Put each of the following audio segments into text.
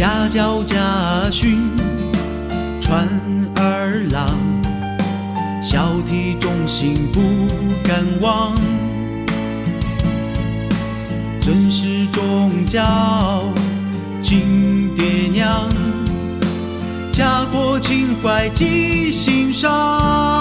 家教家训传儿郎，孝悌忠信不敢忘，尊师重教敬爹娘，家国情怀记心上。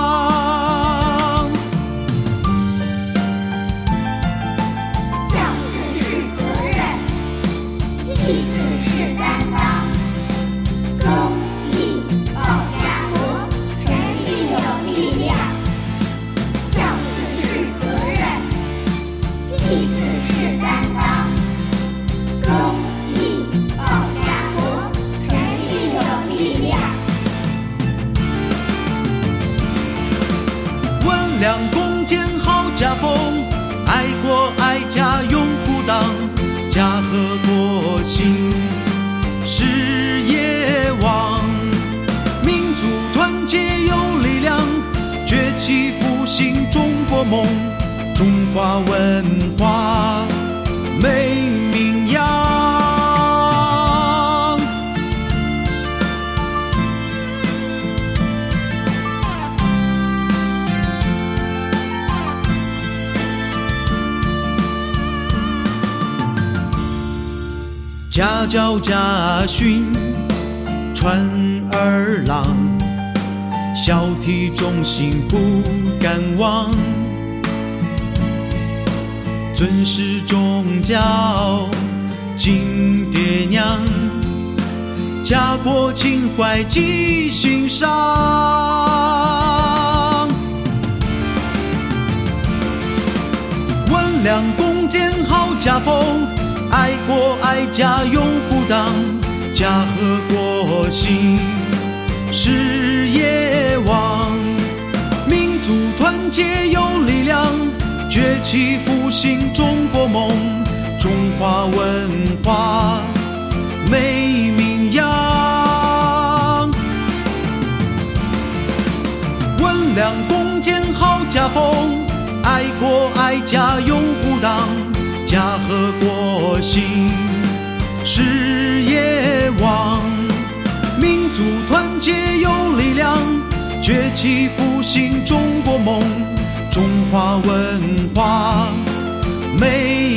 温良恭俭好家风，爱国爱家拥护党，家和国兴事业旺，民族团结有力量，崛起复兴中国梦，中华文化家教家训传儿郎，孝悌忠信不敢忘，尊师重教敬爹娘，家国情怀记心上。温良恭俭好家风，爱国爱家拥护党，家和国兴事业旺，民族团结有力量，崛起复兴中国梦，中华文化美名扬。温良恭俭好家风，爱国爱家拥护党，家和国兴事业旺，民族团结有力量，崛起复兴中国梦，中华文化美